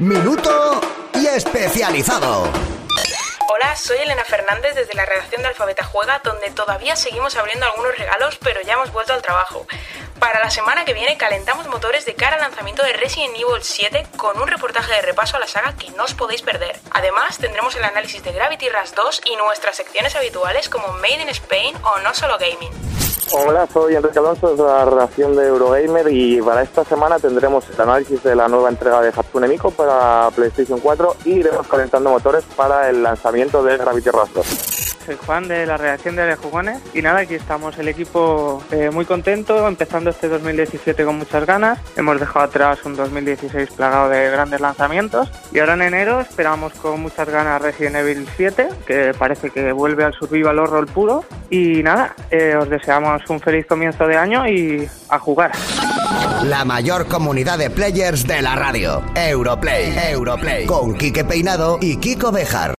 minuto y especializado. Hola, soy Elena Fernández desde la redacción de Alfabeta Juega, donde todavía seguimos abriendo algunos regalos, pero ya hemos vuelto al trabajo. Para la semana que viene calentamos motores de cara al lanzamiento de Resident Evil 7 con un reportaje de repaso a la saga que no os podéis perder. Además, tendremos el análisis de Gravity Rush 2 y nuestras secciones habituales como Made in Spain o No Solo Gaming. Hola, soy Enrique Alonso de la redacción de Eurogamer y para esta semana tendremos el análisis de la nueva entrega de Hatsune Miku para PlayStation 4 y iremos calentando motores para el lanzamiento de Gravity Rush 2. Soy Juan de la redacción de Jugones y nada, aquí estamos el equipo eh, muy contento, empezando este 2017 con muchas ganas. Hemos dejado atrás un 2016 plagado de grandes lanzamientos y ahora en enero esperamos con muchas ganas Resident Evil 7, que parece que vuelve al survival horror puro. Y nada, eh, os deseamos un feliz comienzo de año y a jugar. La mayor comunidad de players de la radio. Europlay. Europlay. Con Quique Peinado y Kiko Bejar.